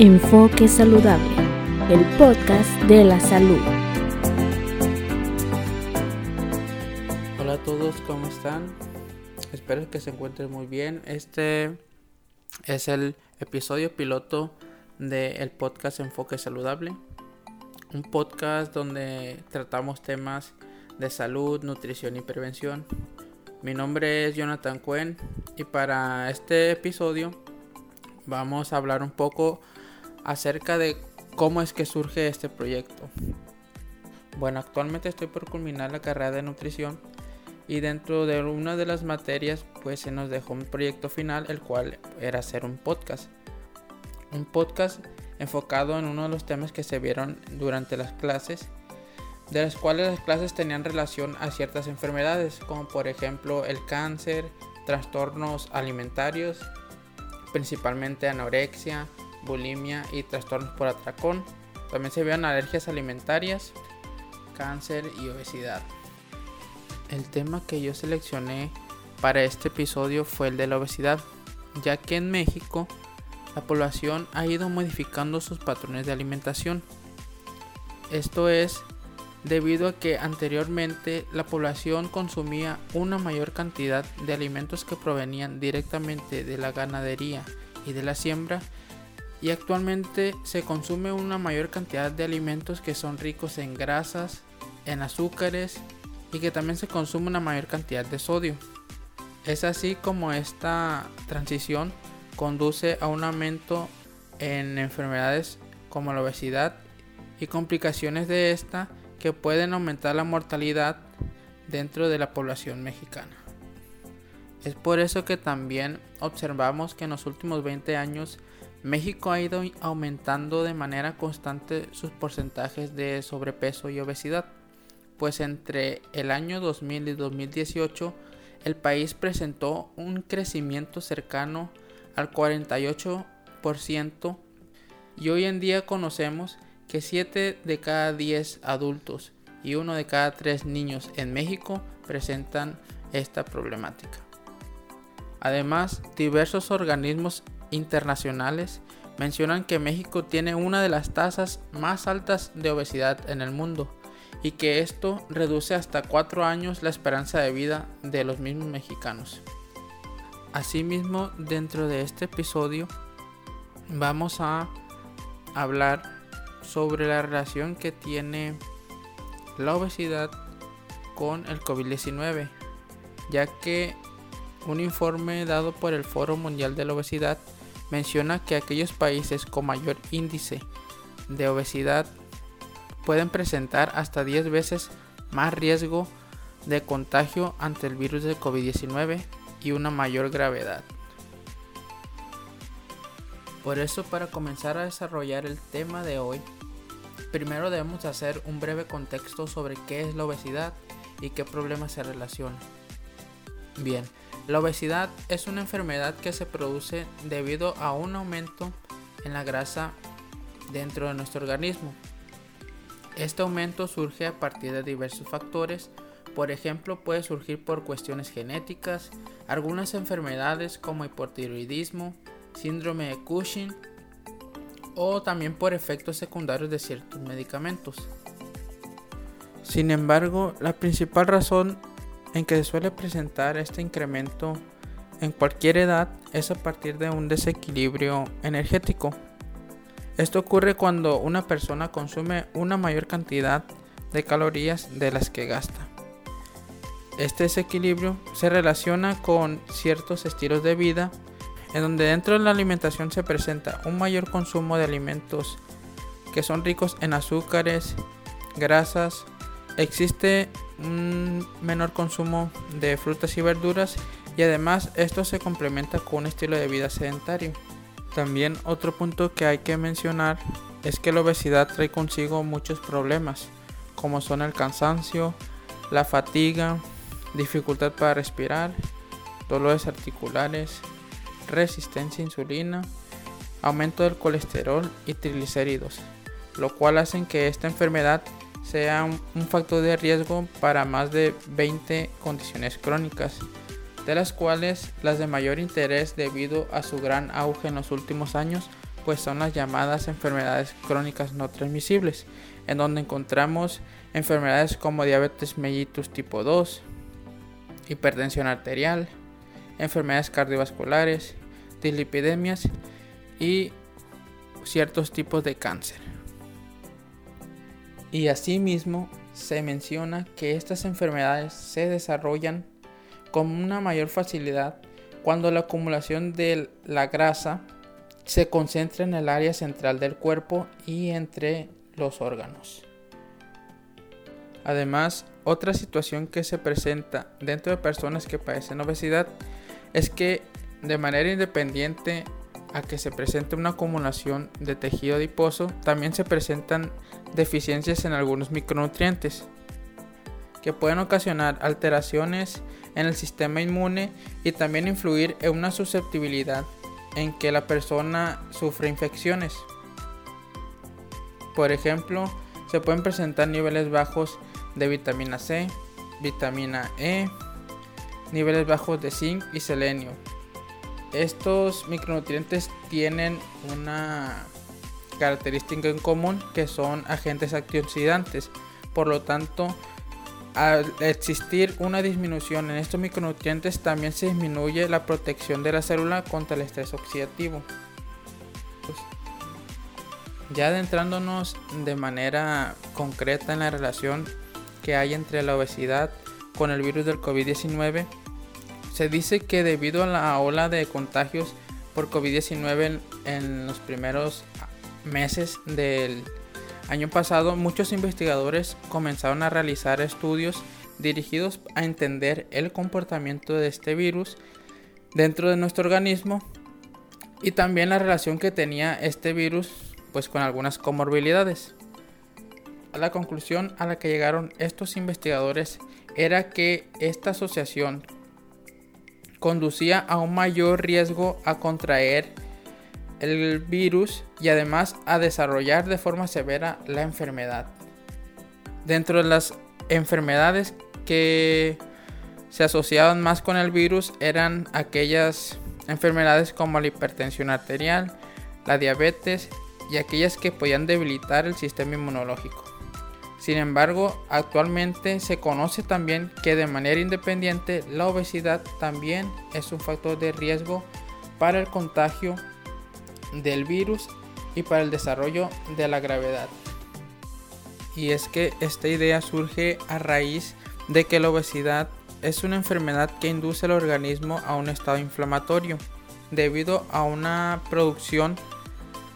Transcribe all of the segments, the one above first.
Enfoque Saludable, el podcast de la salud. Hola a todos, ¿cómo están? Espero que se encuentren muy bien. Este es el episodio piloto del podcast Enfoque Saludable. Un podcast donde tratamos temas de salud, nutrición y prevención. Mi nombre es Jonathan Cuen y para este episodio vamos a hablar un poco acerca de cómo es que surge este proyecto. Bueno, actualmente estoy por culminar la carrera de nutrición y dentro de una de las materias pues se nos dejó un proyecto final el cual era hacer un podcast. Un podcast enfocado en uno de los temas que se vieron durante las clases, de las cuales las clases tenían relación a ciertas enfermedades como por ejemplo el cáncer, trastornos alimentarios, principalmente anorexia, bulimia y trastornos por atracón. También se veían alergias alimentarias, cáncer y obesidad. El tema que yo seleccioné para este episodio fue el de la obesidad, ya que en México la población ha ido modificando sus patrones de alimentación. Esto es debido a que anteriormente la población consumía una mayor cantidad de alimentos que provenían directamente de la ganadería y de la siembra y actualmente se consume una mayor cantidad de alimentos que son ricos en grasas, en azúcares y que también se consume una mayor cantidad de sodio. Es así como esta transición conduce a un aumento en enfermedades como la obesidad y complicaciones de esta que pueden aumentar la mortalidad dentro de la población mexicana. Es por eso que también observamos que en los últimos 20 años México ha ido aumentando de manera constante sus porcentajes de sobrepeso y obesidad, pues entre el año 2000 y 2018 el país presentó un crecimiento cercano al 48% y hoy en día conocemos que 7 de cada 10 adultos y 1 de cada 3 niños en México presentan esta problemática. Además, diversos organismos internacionales mencionan que México tiene una de las tasas más altas de obesidad en el mundo y que esto reduce hasta 4 años la esperanza de vida de los mismos mexicanos. Asimismo, dentro de este episodio vamos a hablar sobre la relación que tiene la obesidad con el COVID-19, ya que un informe dado por el Foro Mundial de la Obesidad menciona que aquellos países con mayor índice de obesidad pueden presentar hasta 10 veces más riesgo de contagio ante el virus de COVID-19 y una mayor gravedad. Por eso para comenzar a desarrollar el tema de hoy, primero debemos hacer un breve contexto sobre qué es la obesidad y qué problemas se relacionan. Bien, la obesidad es una enfermedad que se produce debido a un aumento en la grasa dentro de nuestro organismo. Este aumento surge a partir de diversos factores, por ejemplo puede surgir por cuestiones genéticas, algunas enfermedades como hipotiroidismo, síndrome de Cushing o también por efectos secundarios de ciertos medicamentos. Sin embargo, la principal razón en que se suele presentar este incremento en cualquier edad es a partir de un desequilibrio energético. Esto ocurre cuando una persona consume una mayor cantidad de calorías de las que gasta. Este desequilibrio se relaciona con ciertos estilos de vida en donde dentro de la alimentación se presenta un mayor consumo de alimentos que son ricos en azúcares, grasas, existe un menor consumo de frutas y verduras y además esto se complementa con un estilo de vida sedentario. También otro punto que hay que mencionar es que la obesidad trae consigo muchos problemas como son el cansancio, la fatiga, dificultad para respirar, dolores articulares, resistencia a insulina, aumento del colesterol y triglicéridos, lo cual hacen que esta enfermedad sea un, factor de riesgo para más de 20 condiciones crónicas, de las cuales las de mayor interés debido a su gran auge en los últimos años, pues son las llamadas enfermedades crónicas no transmisibles, en donde encontramos enfermedades como diabetes mellitus tipo 2, hipertensión arterial, enfermedades cardiovasculares, dislipidemias y ciertos tipos de cáncer. Y asimismo se menciona que estas enfermedades se desarrollan con una mayor facilidad cuando la acumulación de la grasa se concentra en el área central del cuerpo y entre los órganos. Además, otra situación que se presenta dentro de personas que padecen obesidad es que de manera independiente a que se presente una acumulación de tejido adiposo, también se presentan deficiencias en algunos micronutrientes que pueden ocasionar alteraciones en el sistema inmune y también influir en una susceptibilidad en que la persona sufre infecciones. Por ejemplo, se pueden presentar niveles bajos de vitamina C, vitamina E, niveles bajos de zinc y selenio. Estos micronutrientes tienen una característica en común que son agentes antioxidantes. Por lo tanto, al existir una disminución en estos micronutrientes, también se disminuye la protección de la célula contra el estrés oxidativo. Pues, ya adentrándonos de manera concreta en la relación que hay entre la obesidad con el virus del COVID-19, se dice que debido a la ola de contagios por COVID-19 en, los primeros meses del año pasado, muchos investigadores comenzaron a realizar estudios dirigidos a entender el comportamiento de este virus dentro de nuestro organismo y también la relación que tenía este virus pues con algunas comorbilidades. La conclusión a la que llegaron estos investigadores era que esta asociación conducía a un mayor riesgo a contraer el virus y además a desarrollar de forma severa la enfermedad. Dentro de las enfermedades que se asociaban más con el virus eran aquellas enfermedades como la hipertensión arterial, la diabetes y aquellas que podían debilitar el sistema inmunológico. Sin embargo, actualmente se conoce también que de manera independiente la obesidad también es un factor de riesgo para el contagio del virus y para el desarrollo de la gravedad. Y es que esta idea surge a raíz de que la obesidad es una enfermedad que induce al organismo a un estado inflamatorio debido a una producción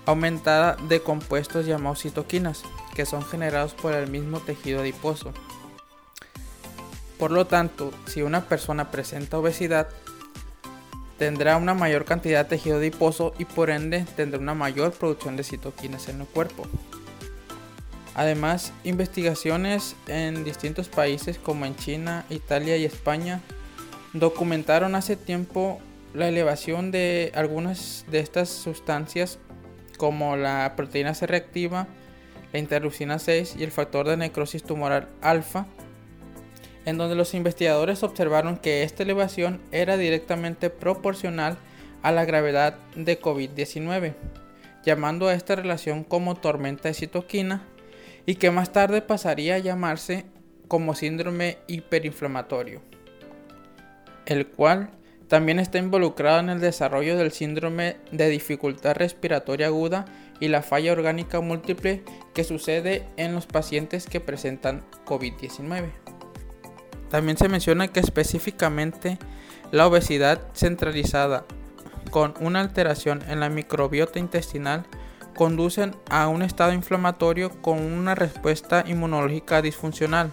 aumentada de compuestos llamados citoquinas que son generados por el mismo tejido adiposo. Por lo tanto, si una persona presenta obesidad, tendrá una mayor cantidad de tejido adiposo y por ende tendrá una mayor producción de citoquinas en el cuerpo. Además, investigaciones en distintos países como en China, Italia y España documentaron hace tiempo la elevación de algunas de estas sustancias como la proteína C reactiva la interleucina 6 y el factor de necrosis tumoral alfa, en donde los investigadores observaron que esta elevación era directamente proporcional a la gravedad de COVID-19, llamando a esta relación como tormenta de citoquina y que más tarde pasaría a llamarse como síndrome hiperinflamatorio, el cual también está involucrado en el desarrollo del síndrome de dificultad respiratoria aguda y la falla orgánica múltiple que sucede en los pacientes que presentan COVID-19. También se menciona que específicamente la obesidad centralizada con una alteración en la microbiota intestinal conducen a un estado inflamatorio con una respuesta inmunológica disfuncional,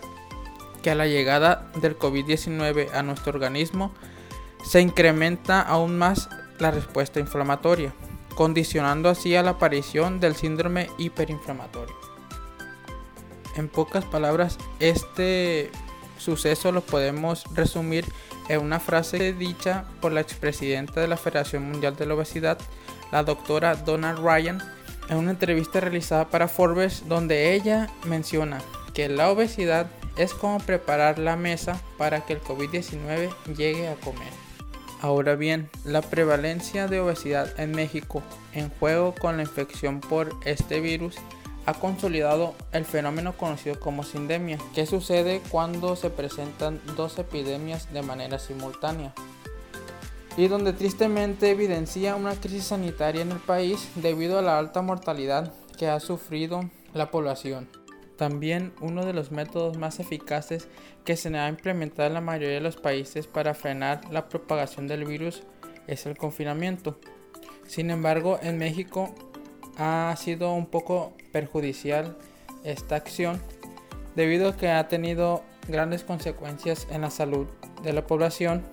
que a la llegada del COVID-19 a nuestro organismo se incrementa aún más la respuesta inflamatoria condicionando así a la aparición del síndrome hiperinflamatorio. En pocas palabras, este suceso lo podemos resumir en una frase dicha por la expresidenta de la Federación Mundial de la Obesidad, la doctora Donna Ryan, en una entrevista realizada para Forbes, donde ella menciona que la obesidad es como preparar la mesa para que el COVID-19 llegue a comer. Ahora bien, la prevalencia de obesidad en México en juego con la infección por este virus ha consolidado el fenómeno conocido como sindemia, que sucede cuando se presentan dos epidemias de manera simultánea y donde tristemente evidencia una crisis sanitaria en el país debido a la alta mortalidad que ha sufrido la población. También uno de los métodos más eficaces que se ha implementado en la mayoría de los países para frenar la propagación del virus es el confinamiento. Sin embargo, en México ha sido un poco perjudicial esta acción debido a que ha tenido grandes consecuencias en la salud de la población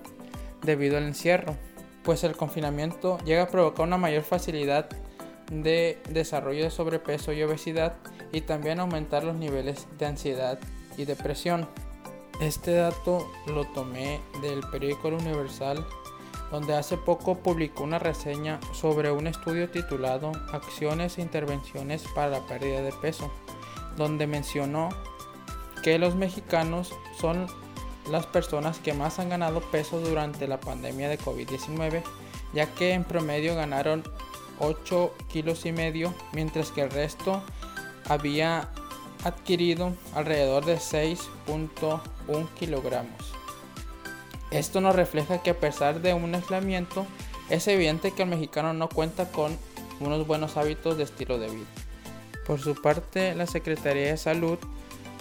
debido al encierro, pues el confinamiento llega a provocar una mayor facilidad de desarrollo de sobrepeso y obesidad y también aumentar los niveles de ansiedad y depresión. Este dato lo tomé del periódico Universal, donde hace poco publicó una reseña sobre un estudio titulado Acciones e intervenciones para la pérdida de peso, donde mencionó que los mexicanos son las personas que más han ganado peso durante la pandemia de COVID-19, ya que en promedio ganaron 8 kilos y medio, mientras que el resto había adquirido alrededor de 6.1 kilogramos. Esto nos refleja que a pesar de un aislamiento, es evidente que el mexicano no cuenta con unos buenos hábitos de estilo de vida. Por su parte, la Secretaría de Salud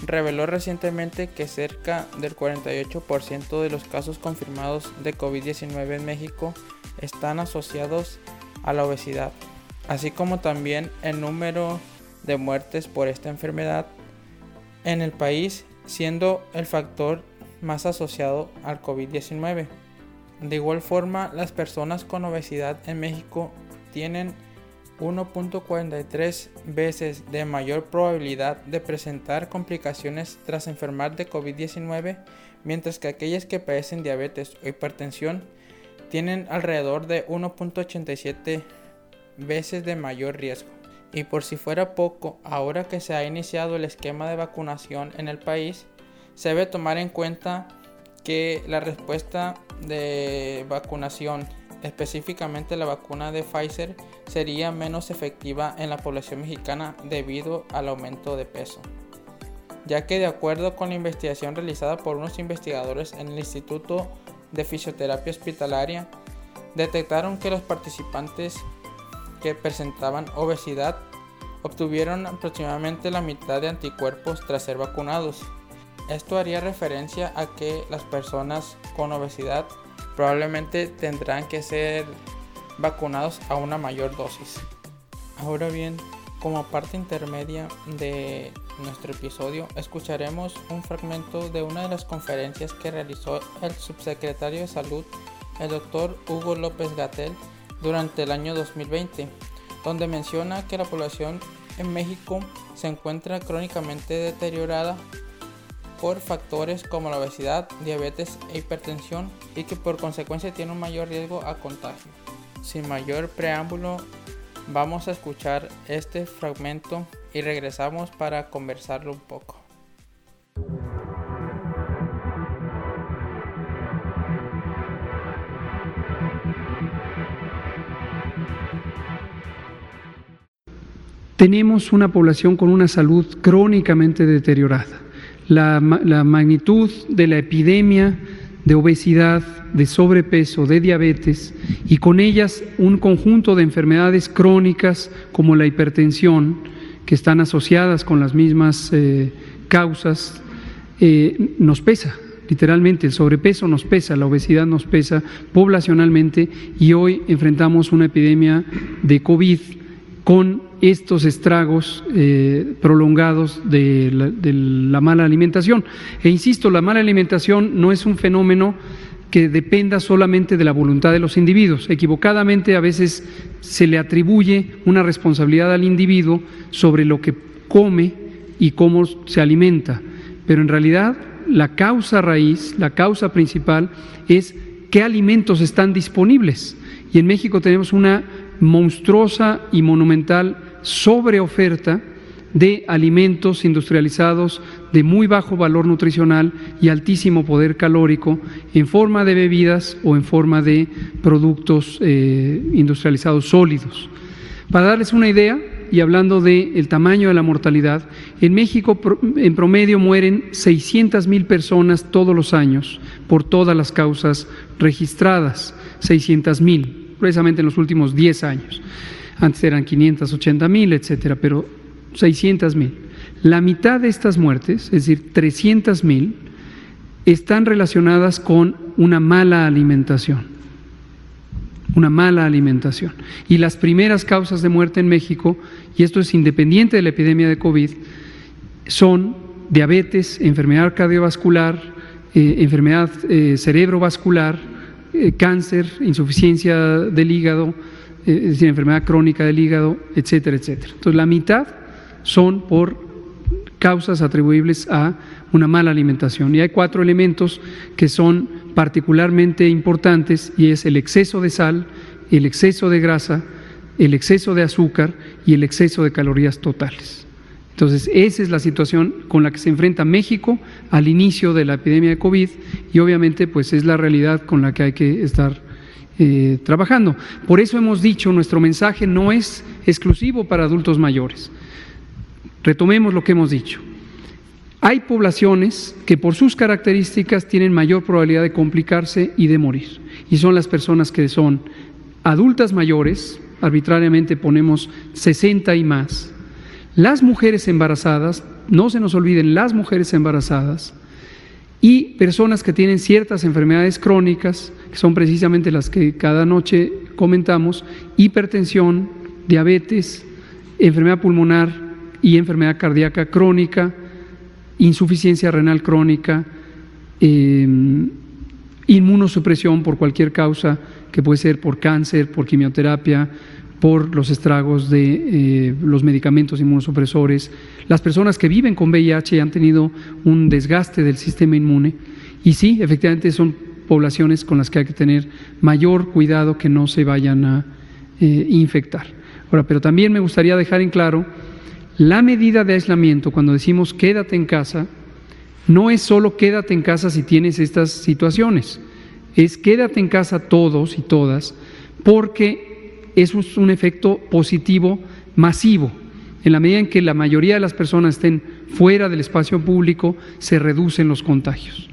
reveló recientemente que cerca del 48% de los casos confirmados de COVID-19 en México están asociados a la obesidad, así como también el número de muertes por esta enfermedad en el país siendo el factor más asociado al COVID-19. De igual forma, las personas con obesidad en México tienen 1.43 veces de mayor probabilidad de presentar complicaciones tras enfermar de COVID-19, mientras que aquellas que padecen diabetes o hipertensión tienen alrededor de 1.87 veces de mayor riesgo. Y por si fuera poco, ahora que se ha iniciado el esquema de vacunación en el país, se debe tomar en cuenta que la respuesta de vacunación, específicamente la vacuna de Pfizer, sería menos efectiva en la población mexicana debido al aumento de peso, ya que de acuerdo con la investigación realizada por unos investigadores en el Instituto de Fisioterapia Hospitalaria, detectaron que los participantes que presentaban obesidad obtuvieron aproximadamente la mitad de anticuerpos tras ser vacunados. Esto haría referencia a que las personas con obesidad probablemente tendrán que ser vacunados a una mayor dosis. Ahora bien, como parte intermedia de nuestro episodio, escucharemos un fragmento de una de las conferencias que realizó el subsecretario de Salud, el doctor Hugo López Gatel, durante el año 2020, donde menciona que la población en México se encuentra crónicamente deteriorada por factores como la obesidad, diabetes e hipertensión y que por consecuencia tiene un mayor riesgo a contagio. Sin mayor preámbulo, vamos a escuchar este fragmento y regresamos para conversarlo un poco. tenemos una población con una salud crónicamente deteriorada. La, magnitud de la epidemia de obesidad, de sobrepeso, de diabetes y con ellas un conjunto de enfermedades crónicas como la hipertensión, que están asociadas con las mismas eh, causas, eh, nos pesa. Literalmente, el sobrepeso nos pesa, la obesidad nos pesa poblacionalmente y hoy enfrentamos una epidemia de COVID con estos estragos eh, prolongados de la, mala alimentación. E insisto, la mala alimentación no es un fenómeno que dependa solamente de la voluntad de los individuos. Equivocadamente a veces se le atribuye una responsabilidad al individuo sobre lo que come y cómo se alimenta. Pero en realidad la causa raíz, la causa principal es qué alimentos están disponibles. Y en México tenemos una monstruosa y monumental sobreoferta de alimentos industrializados de muy bajo valor nutricional y altísimo poder calórico en forma de bebidas o en forma de productos eh, industrializados sólidos. Para darles una idea, y hablando del tamaño de la mortalidad, en México en promedio mueren 600 mil personas todos los años por todas las causas registradas, 600 mil, precisamente en los últimos 10 años. Antes eran 580 mil, etcétera, pero 600 mil. La mitad de estas muertes, es decir, 300 mil, están relacionadas con una mala alimentación una mala alimentación. Y las primeras causas de muerte en México, y esto es independiente de la epidemia de COVID, son diabetes, enfermedad cardiovascular, eh, enfermedad eh, cerebrovascular, eh, cáncer, insuficiencia del hígado, es decir, enfermedad crónica del hígado, etcétera, etcétera. Entonces, la mitad son por causas atribuibles a una mala alimentación. Y hay cuatro elementos que son particularmente importantes y es el exceso de sal, el exceso de grasa, el exceso de azúcar y el exceso de calorías totales. Entonces, esa es la situación con la que se enfrenta México al inicio de la epidemia de COVID y obviamente pues es la realidad con la que hay que estar eh, trabajando. Por eso hemos dicho, nuestro mensaje no es exclusivo para adultos mayores. Retomemos lo que hemos dicho. Hay poblaciones que por sus características tienen mayor probabilidad de complicarse y de morir. Y son las personas que son adultas mayores, arbitrariamente ponemos 60 y más. Las mujeres embarazadas, no se nos olviden las mujeres embarazadas, y personas que tienen ciertas enfermedades crónicas, que son precisamente las que cada noche comentamos, hipertensión, diabetes, enfermedad pulmonar y enfermedad cardíaca crónica, insuficiencia renal crónica, em, inmunosupresión por cualquier causa, que puede ser por cáncer, por quimioterapia, por los estragos de eh, los medicamentos inmunosupresores, las personas que viven con VIH han tenido un desgaste del sistema inmune y sí, efectivamente son poblaciones con las que hay que tener mayor cuidado que no se vayan a eh, infectar. Ahora, pero también me gustaría dejar en claro la medida de aislamiento, cuando decimos quédate en casa, no es solo quédate en casa si tienes estas situaciones, es quédate en casa todos y todas, porque eso es un efecto positivo masivo. En la medida en que la mayoría de las personas estén fuera del espacio público, se reducen los contagios.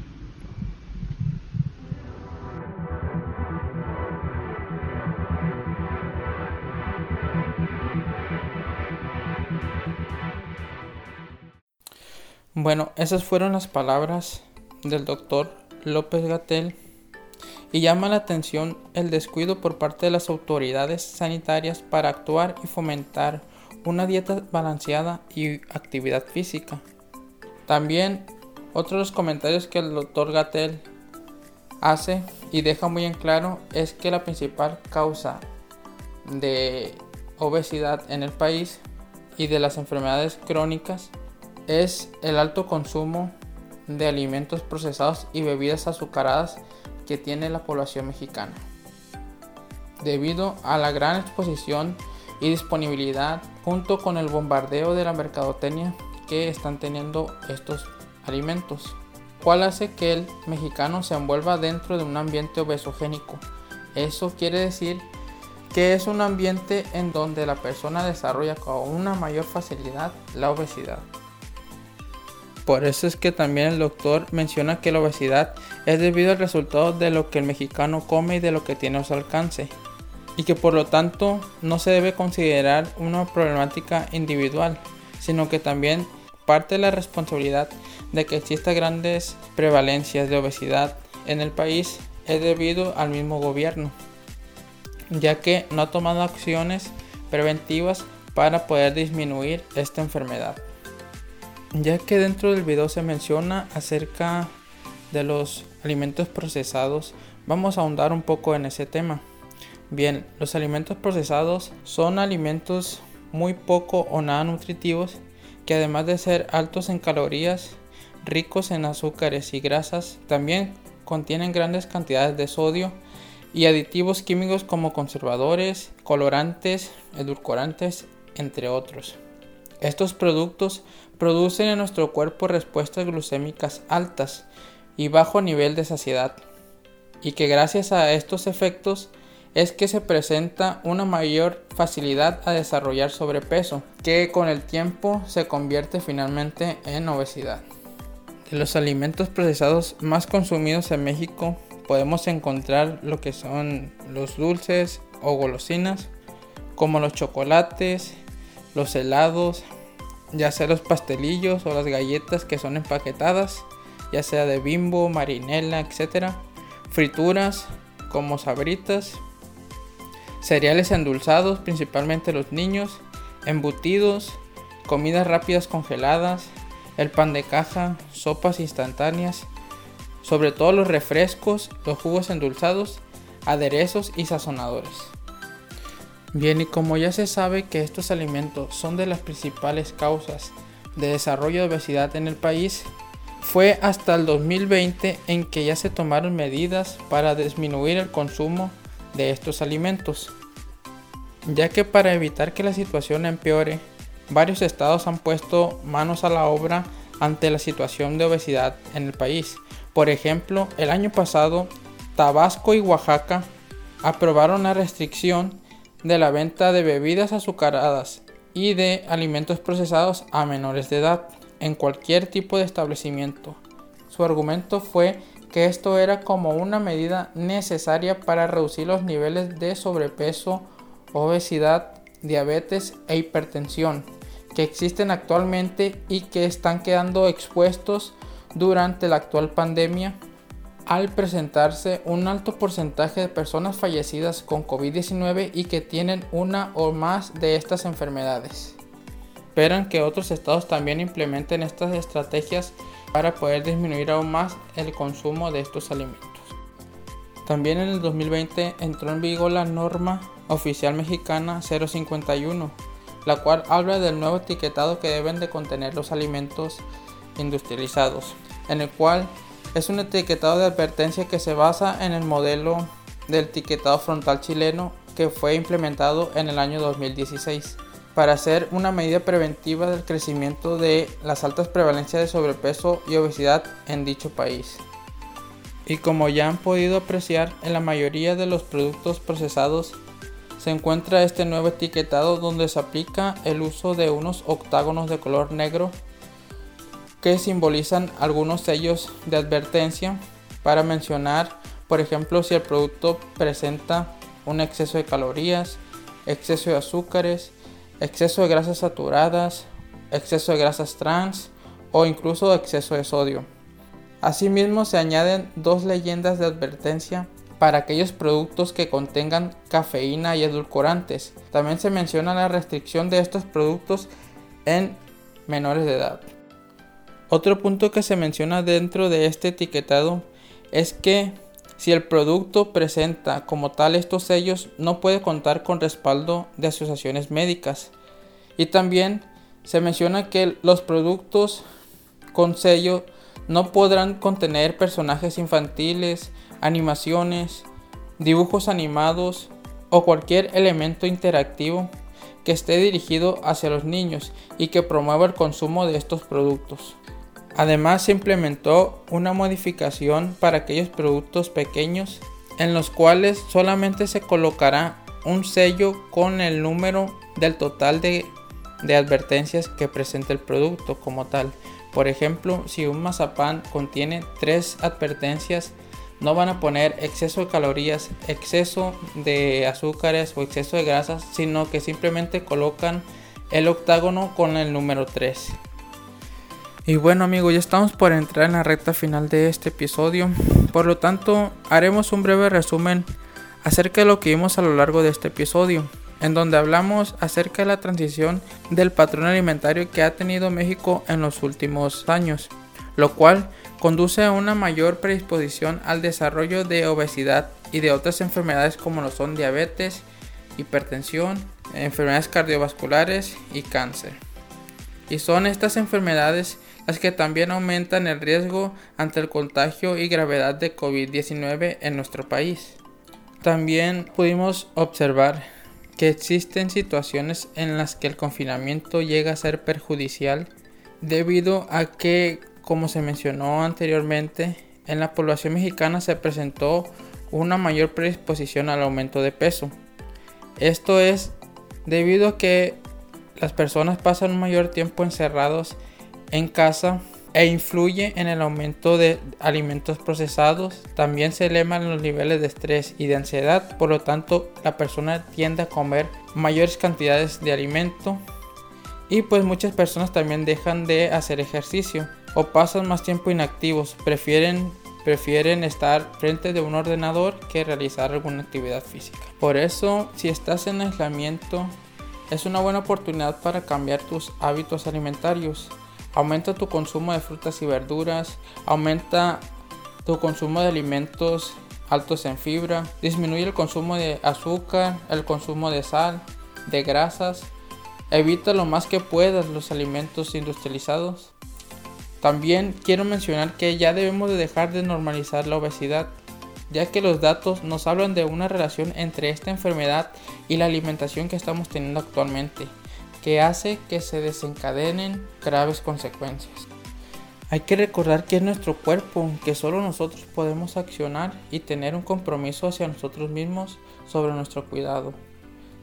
Bueno, esas fueron las palabras del doctor López Gatel y llama la atención el descuido por parte de las autoridades sanitarias para actuar y fomentar una dieta balanceada y actividad física. También otro de los comentarios que el doctor Gatel hace y deja muy en claro es que la principal causa de obesidad en el país y de las enfermedades crónicas es el alto consumo de alimentos procesados y bebidas azucaradas que tiene la población mexicana. Debido a la gran exposición y disponibilidad junto con el bombardeo de la mercadotecnia que están teniendo estos alimentos, cual hace que el mexicano se envuelva dentro de un ambiente obesogénico. Eso quiere decir que es un ambiente en donde la persona desarrolla con una mayor facilidad la obesidad. Por eso es que también el doctor menciona que la obesidad es debido al resultado de lo que el mexicano come y de lo que tiene a su alcance, y que por lo tanto no se debe considerar una problemática individual, sino que también parte de la responsabilidad de que existan grandes prevalencias de obesidad en el país es debido al mismo gobierno, ya que no ha tomado acciones preventivas para poder disminuir esta enfermedad ya que dentro del video se menciona acerca de los alimentos procesados, vamos a ahondar un poco en ese tema. Bien, los alimentos procesados son alimentos muy poco o nada nutritivos que además de ser altos en calorías, ricos en azúcares y grasas, también contienen grandes cantidades de sodio y aditivos químicos como conservadores, colorantes, edulcorantes, entre otros Estos productos producen en nuestro cuerpo respuestas glucémicas altas y bajo nivel de saciedad, y que gracias a estos efectos es que se presenta una mayor facilidad a desarrollar sobrepeso, que con el tiempo se convierte finalmente en obesidad. De los alimentos procesados más consumidos en México podemos encontrar lo que son los dulces o golosinas, como los chocolates, los helados, ya sea los pastelillos o las galletas que son empaquetadas, ya sea de bimbo, marinela, etc. Frituras como sabritas, cereales endulzados, principalmente los niños, embutidos, comidas rápidas congeladas, el pan de caja, sopas instantáneas, sobre todo los refrescos, los jugos endulzados, aderezos y sazonadores. Bien, y como ya se sabe que estos alimentos son de las principales causas de desarrollo de obesidad en el país, fue hasta el 2020 en que ya se tomaron medidas para disminuir el consumo de estos alimentos, ya que para evitar que la situación empeore, varios estados han puesto manos a la obra ante la situación de obesidad en el país. Por ejemplo, el año pasado, Tabasco y Oaxaca aprobaron la restricción de la venta de bebidas azucaradas y de alimentos procesados a menores de edad en cualquier tipo de establecimiento. Su argumento fue que esto era como una medida necesaria para reducir los niveles de sobrepeso, obesidad, diabetes e hipertensión que existen actualmente y que están quedando expuestos durante la actual pandemia al presentarse un alto porcentaje de personas fallecidas con COVID-19 y que tienen una o más de estas enfermedades. Esperan que otros estados también implementen estas estrategias para poder disminuir aún más el consumo de estos alimentos. También en el 2020 entró en vigor la norma oficial mexicana 051, la cual habla del nuevo etiquetado que deben de contener los alimentos industrializados, en el cual es un etiquetado de advertencia que se basa en el modelo del etiquetado frontal chileno que fue implementado en el año 2016 para hacer una medida preventiva del crecimiento de las altas prevalencias de sobrepeso y obesidad en dicho país. Y como ya han podido apreciar, en la mayoría de los productos procesados se encuentra este nuevo etiquetado donde se aplica el uso de unos octágonos de color negro que simbolizan algunos sellos de advertencia para mencionar, por ejemplo, si el producto presenta un exceso de calorías, exceso de azúcares, exceso de grasas saturadas, exceso de grasas trans o incluso exceso de sodio. Asimismo se añaden dos leyendas de advertencia para aquellos productos que contengan cafeína y edulcorantes. También se menciona la restricción de estos productos en menores de edad. Otro punto que se menciona dentro de este etiquetado es que si el producto presenta como tal estos sellos no puede contar con respaldo de asociaciones médicas. Y también se menciona que los productos con sello no podrán contener personajes infantiles, animaciones, dibujos animados o cualquier elemento interactivo que esté dirigido hacia los niños y que promueva el consumo de estos productos. Además se implementó una modificación para aquellos productos pequeños en los cuales solamente se colocará un sello con el número del total de, advertencias que presenta el producto como tal. Por ejemplo, si un mazapán contiene tres advertencias, no van a poner exceso de calorías, exceso de azúcares o exceso de grasas, sino que simplemente colocan el octágono con el número 3. Y bueno amigos, ya estamos por entrar en la recta final de este episodio. Por lo tanto, haremos un breve resumen acerca de lo que vimos a lo largo de este episodio, en donde hablamos acerca de la transición del patrón alimentario que ha tenido México en los últimos años, lo cual conduce a una mayor predisposición al desarrollo de obesidad y de otras enfermedades como lo son diabetes, hipertensión, enfermedades cardiovasculares y cáncer. Y son estas enfermedades las que también aumentan el riesgo ante el contagio y gravedad de COVID-19 en nuestro país. También pudimos observar que existen situaciones en las que el confinamiento llega a ser perjudicial debido a que, como se mencionó anteriormente, en la población mexicana se presentó una mayor predisposición al aumento de peso. Esto es debido a que las personas pasan un mayor tiempo encerrados en casa e influye en el aumento de alimentos procesados. También se elevan los niveles de estrés y de ansiedad, por lo tanto la persona tiende a comer mayores cantidades de alimento y pues muchas personas también dejan de hacer ejercicio o pasan más tiempo inactivos, prefieren prefieren estar frente de un ordenador que realizar alguna actividad física. Por eso, si estás en aislamiento, es una buena oportunidad para cambiar tus hábitos alimentarios. Aumenta tu consumo de frutas y verduras, aumenta tu consumo de alimentos altos en fibra, disminuye el consumo de azúcar, el consumo de sal, de grasas, evita lo más que puedas los alimentos industrializados. También quiero mencionar que ya debemos de dejar de normalizar la obesidad, ya que los datos nos hablan de una relación entre esta enfermedad y la alimentación que estamos teniendo actualmente, que hace que se desencadenen graves consecuencias. Hay que recordar que es nuestro cuerpo, que solo nosotros podemos accionar y tener un compromiso hacia nosotros mismos sobre nuestro cuidado.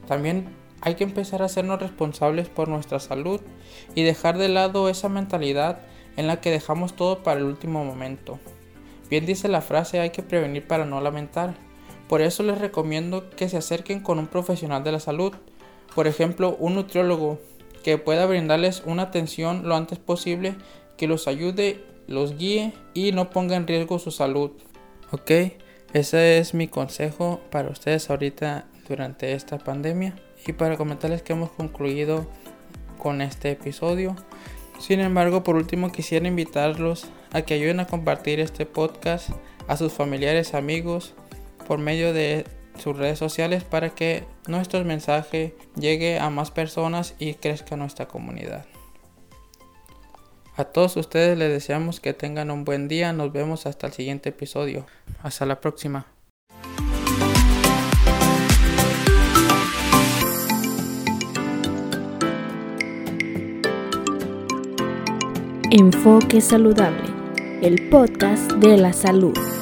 También hay que empezar a hacernos responsables por nuestra salud y dejar de lado esa mentalidad en la que dejamos todo para el último momento. Bien dice la frase hay que prevenir para no lamentar. Por eso les recomiendo que se acerquen con un profesional de la salud, por ejemplo un nutriólogo, que pueda brindarles una atención lo antes posible, que los ayude, los guíe y no ponga en riesgo su salud. Ok, ese es mi consejo para ustedes ahorita durante esta pandemia y para comentarles que hemos concluido con este episodio. Sin embargo, por último quisiera invitarlos a que ayuden a compartir este podcast a sus familiares, amigos, por medio de sus redes sociales para que nuestro mensaje llegue a más personas y crezca nuestra comunidad. A todos ustedes les deseamos que tengan un buen día. Nos vemos hasta el siguiente episodio. Hasta la próxima. Enfoque Saludable, el podcast de la salud.